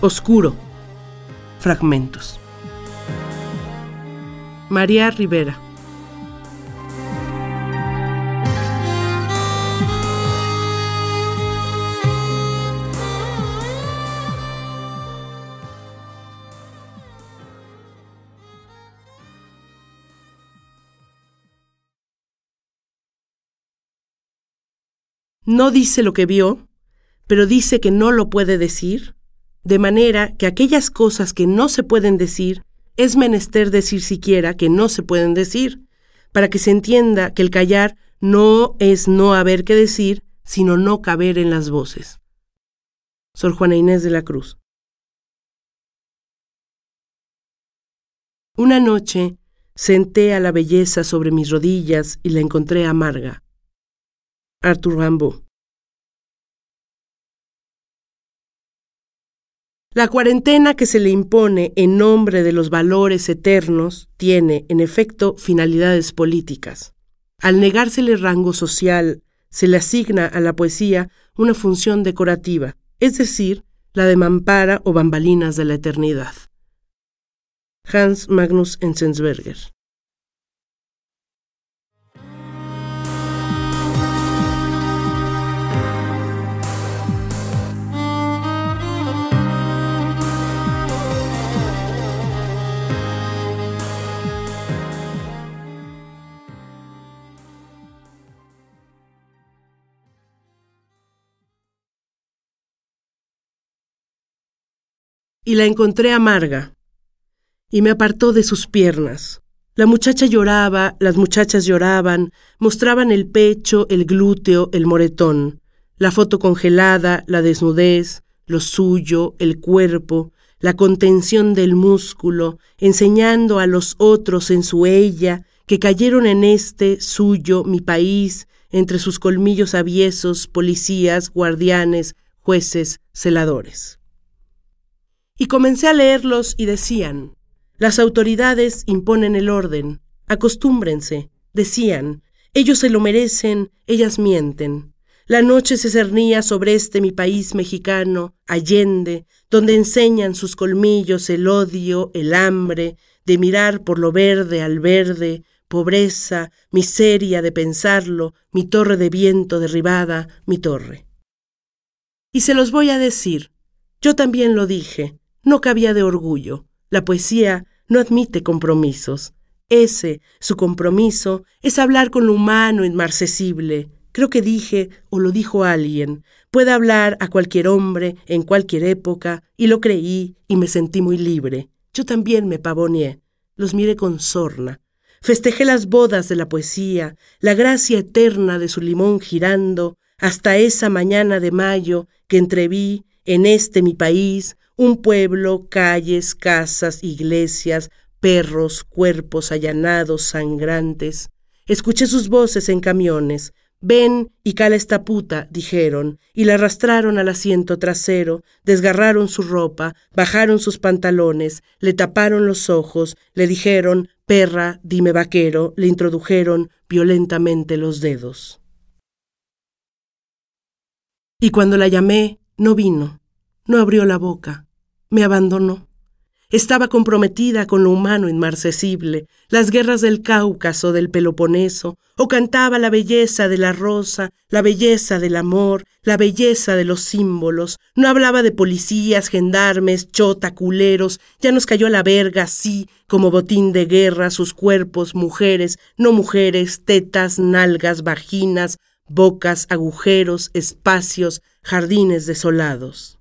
Oscuro. Fragmentos. María Rivera. No dice lo que vio, pero dice que no lo puede decir, de manera que aquellas cosas que no se pueden decir, es menester decir siquiera que no se pueden decir, para que se entienda que el callar no es no haber que decir, sino no caber en las voces. Sor Juana Inés de la Cruz. Una noche senté a la belleza sobre mis rodillas y la encontré amarga. Arthur Rimbaud. La cuarentena que se le impone en nombre de los valores eternos tiene, en efecto, finalidades políticas. Al negársele rango social, se le asigna a la poesía una función decorativa, es decir, la de mampara o bambalinas de la eternidad. Hans Magnus Enzensberger y la encontré amarga, y me apartó de sus piernas. La muchacha lloraba, las muchachas lloraban, mostraban el pecho, el glúteo, el moretón, la foto congelada, la desnudez, lo suyo, el cuerpo, la contención del músculo, enseñando a los otros en su ella, que cayeron en este suyo, mi país, entre sus colmillos aviesos, policías, guardianes, jueces, celadores y comencé a leerlos y decían, las autoridades imponen el orden, acostúmbrense, decían, ellos se lo merecen, ellas mienten. La noche se cernía sobre este mi país mexicano, Allende, donde enseñan sus colmillos el odio, el hambre, de mirar por lo verde al verde, pobreza, miseria de pensarlo, mi torre de viento derribada, mi torre. Y se los voy a decir, yo también lo dije, no cabía de orgullo. La poesía no admite compromisos. Ese, su compromiso, es hablar con lo humano inmarcesible. Creo que dije, o lo dijo alguien, puede hablar a cualquier hombre, en cualquier época, y lo creí y me sentí muy libre. Yo también me pavoneé, los miré con sorna. Festejé las bodas de la poesía, la gracia eterna de su limón girando, hasta esa mañana de mayo que entreví en este mi país un pueblo, calles, casas, iglesias, perros, cuerpos allanados, sangrantes. Escuché sus voces en camiones. Ven y cala esta puta, dijeron, y la arrastraron al asiento trasero, desgarraron su ropa, bajaron sus pantalones, le taparon los ojos, le dijeron, perra, dime vaquero, le introdujeron violentamente los dedos. Y cuando la llamé, no vino, no abrió la boca me abandonó. Estaba comprometida con lo humano inmarcesible, las guerras del Cáucaso, del Peloponeso, o cantaba la belleza de la rosa, la belleza del amor, la belleza de los símbolos. No hablaba de policías, gendarmes, chota, culeros, ya nos cayó la verga así, como botín de guerra, sus cuerpos, mujeres, no mujeres, tetas, nalgas, vaginas, bocas, agujeros, espacios, jardines desolados.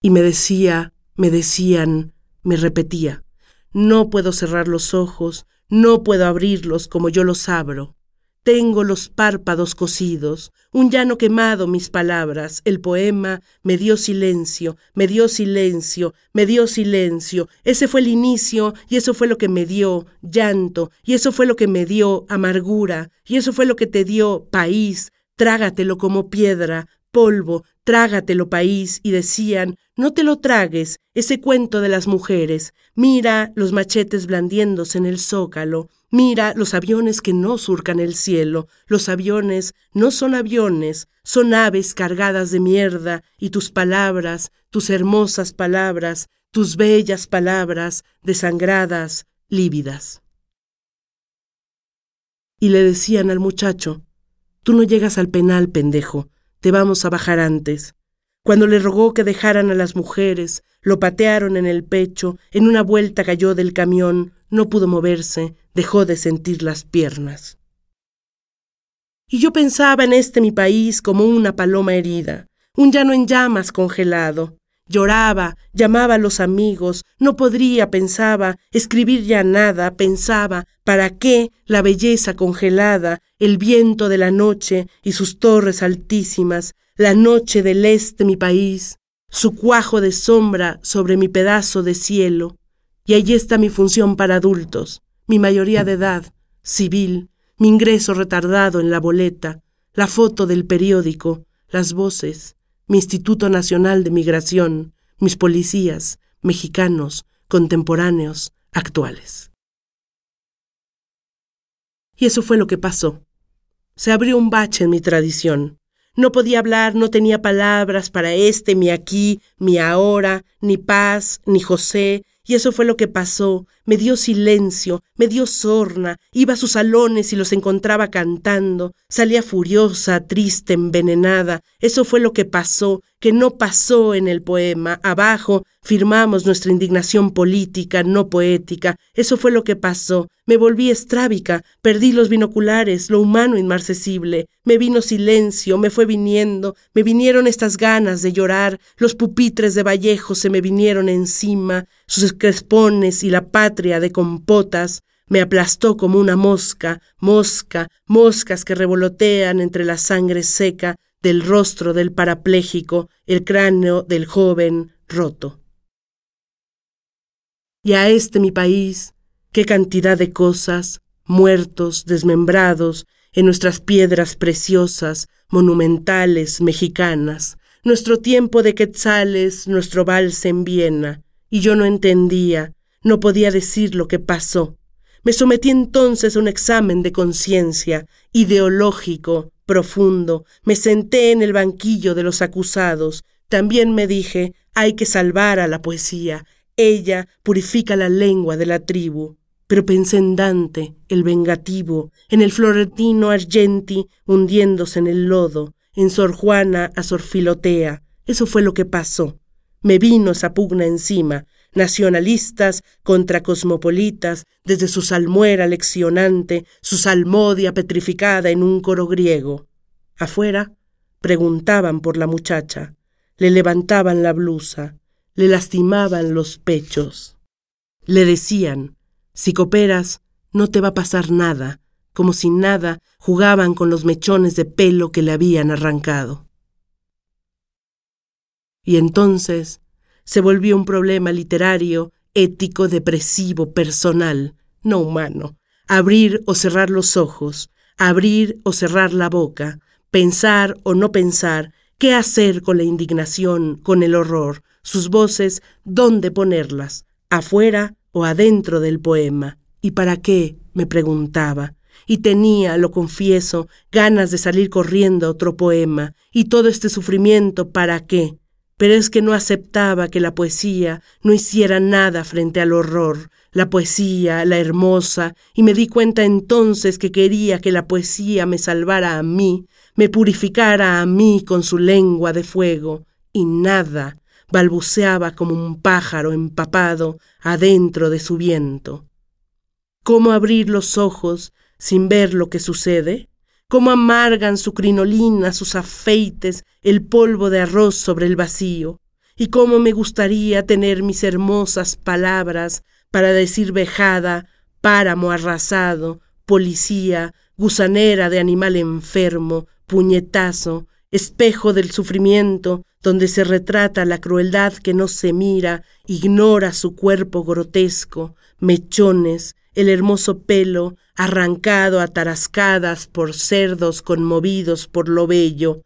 Y me decía, me decían, me repetía, no puedo cerrar los ojos, no puedo abrirlos como yo los abro. Tengo los párpados cosidos, un llano quemado mis palabras, el poema me dio silencio, me dio silencio, me dio silencio, ese fue el inicio y eso fue lo que me dio llanto y eso fue lo que me dio amargura y eso fue lo que te dio país, trágatelo como piedra, polvo, trágatelo país, y decían, no te lo tragues, ese cuento de las mujeres, mira los machetes blandiéndose en el zócalo, Mira los aviones que no surcan el cielo. Los aviones no son aviones, son aves cargadas de mierda, y tus palabras, tus hermosas palabras, tus bellas palabras, desangradas, lívidas. Y le decían al muchacho, Tú no llegas al penal, pendejo, te vamos a bajar antes. Cuando le rogó que dejaran a las mujeres, lo patearon en el pecho, en una vuelta cayó del camión, no pudo moverse, dejó de sentir las piernas. Y yo pensaba en este mi país como una paloma herida, un llano en llamas congelado. Lloraba, llamaba a los amigos, no podría, pensaba, escribir ya nada, pensaba, ¿para qué la belleza congelada, el viento de la noche y sus torres altísimas, la noche del este mi país, su cuajo de sombra sobre mi pedazo de cielo, y allí está mi función para adultos, mi mayoría de edad, civil, mi ingreso retardado en la boleta, la foto del periódico, las voces, mi Instituto Nacional de Migración, mis policías, mexicanos, contemporáneos, actuales. Y eso fue lo que pasó. Se abrió un bache en mi tradición. No podía hablar, no tenía palabras para este, mi aquí, mi ahora, ni paz, ni José, y eso fue lo que pasó. Me dio silencio, me dio sorna, iba a sus salones y los encontraba cantando, salía furiosa, triste, envenenada. Eso fue lo que pasó, que no pasó en el poema. Abajo firmamos nuestra indignación política, no poética. Eso fue lo que pasó. Me volví estrábica, perdí los binoculares, lo humano inmarcesible. Me vino silencio, me fue viniendo, me vinieron estas ganas de llorar, los pupitres de Vallejo se me vinieron encima, sus crespones y la de compotas, me aplastó como una mosca, mosca, moscas que revolotean entre la sangre seca del rostro del parapléjico, el cráneo del joven roto. Y a este mi país, qué cantidad de cosas, muertos, desmembrados, en nuestras piedras preciosas, monumentales, mexicanas, nuestro tiempo de quetzales, nuestro vals en Viena, y yo no entendía, no podía decir lo que pasó. Me sometí entonces a un examen de conciencia, ideológico, profundo, me senté en el banquillo de los acusados, también me dije, hay que salvar a la poesía, ella purifica la lengua de la tribu. Pero pensé en Dante, el vengativo, en el florentino Argenti hundiéndose en el lodo, en Sor Juana a Sor Filotea. Eso fue lo que pasó. Me vino esa pugna encima, nacionalistas contra cosmopolitas, desde su salmuera leccionante, su salmodia petrificada en un coro griego. Afuera preguntaban por la muchacha, le levantaban la blusa, le lastimaban los pechos. Le decían, si cooperas, no te va a pasar nada, como si nada jugaban con los mechones de pelo que le habían arrancado. Y entonces se volvió un problema literario, ético, depresivo, personal, no humano. Abrir o cerrar los ojos, abrir o cerrar la boca, pensar o no pensar, qué hacer con la indignación, con el horror, sus voces, dónde ponerlas, afuera o adentro del poema. ¿Y para qué? me preguntaba. Y tenía, lo confieso, ganas de salir corriendo a otro poema. Y todo este sufrimiento, ¿para qué? Pero es que no aceptaba que la poesía no hiciera nada frente al horror, la poesía, la hermosa, y me di cuenta entonces que quería que la poesía me salvara a mí, me purificara a mí con su lengua de fuego, y nada, balbuceaba como un pájaro empapado adentro de su viento. ¿Cómo abrir los ojos sin ver lo que sucede? Cómo amargan su crinolina, sus afeites, el polvo de arroz sobre el vacío, y cómo me gustaría tener mis hermosas palabras para decir vejada, páramo arrasado, policía, gusanera de animal enfermo, puñetazo, espejo del sufrimiento, donde se retrata la crueldad que no se mira, ignora su cuerpo grotesco, mechones, el hermoso pelo arrancado a tarascadas por cerdos conmovidos por lo bello,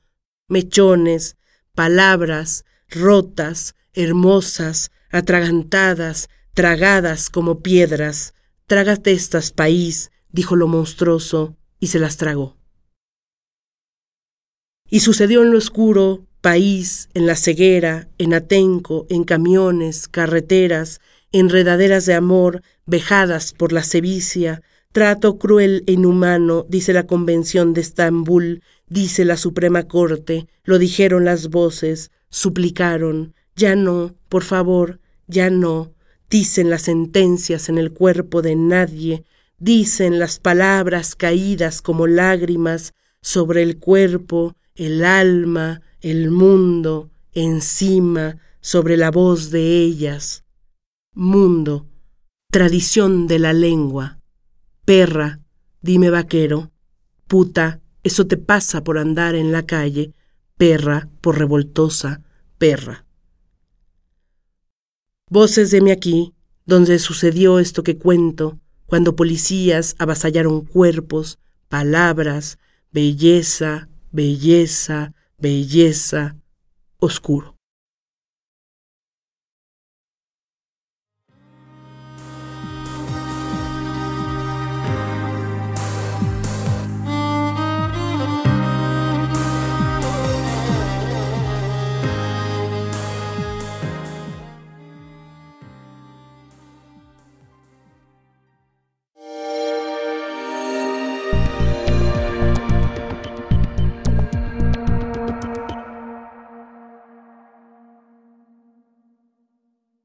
mechones, palabras rotas, hermosas, atragantadas, tragadas como piedras. Trágate estas, país, dijo lo monstruoso, y se las tragó. Y sucedió en lo oscuro, país, en la ceguera, en Atenco, en camiones, carreteras, enredaderas de amor, vejadas por la sevicia, trato cruel e inhumano, dice la Convención de Estambul, dice la Suprema Corte, lo dijeron las voces, suplicaron, ya no, por favor, ya no, dicen las sentencias en el cuerpo de nadie, dicen las palabras caídas como lágrimas sobre el cuerpo, el alma, el mundo, encima, sobre la voz de ellas. Mundo, tradición de la lengua. Perra, dime vaquero. Puta, eso te pasa por andar en la calle. Perra, por revoltosa, perra. Voces de aquí, donde sucedió esto que cuento, cuando policías avasallaron cuerpos, palabras, belleza, belleza, belleza, oscuro.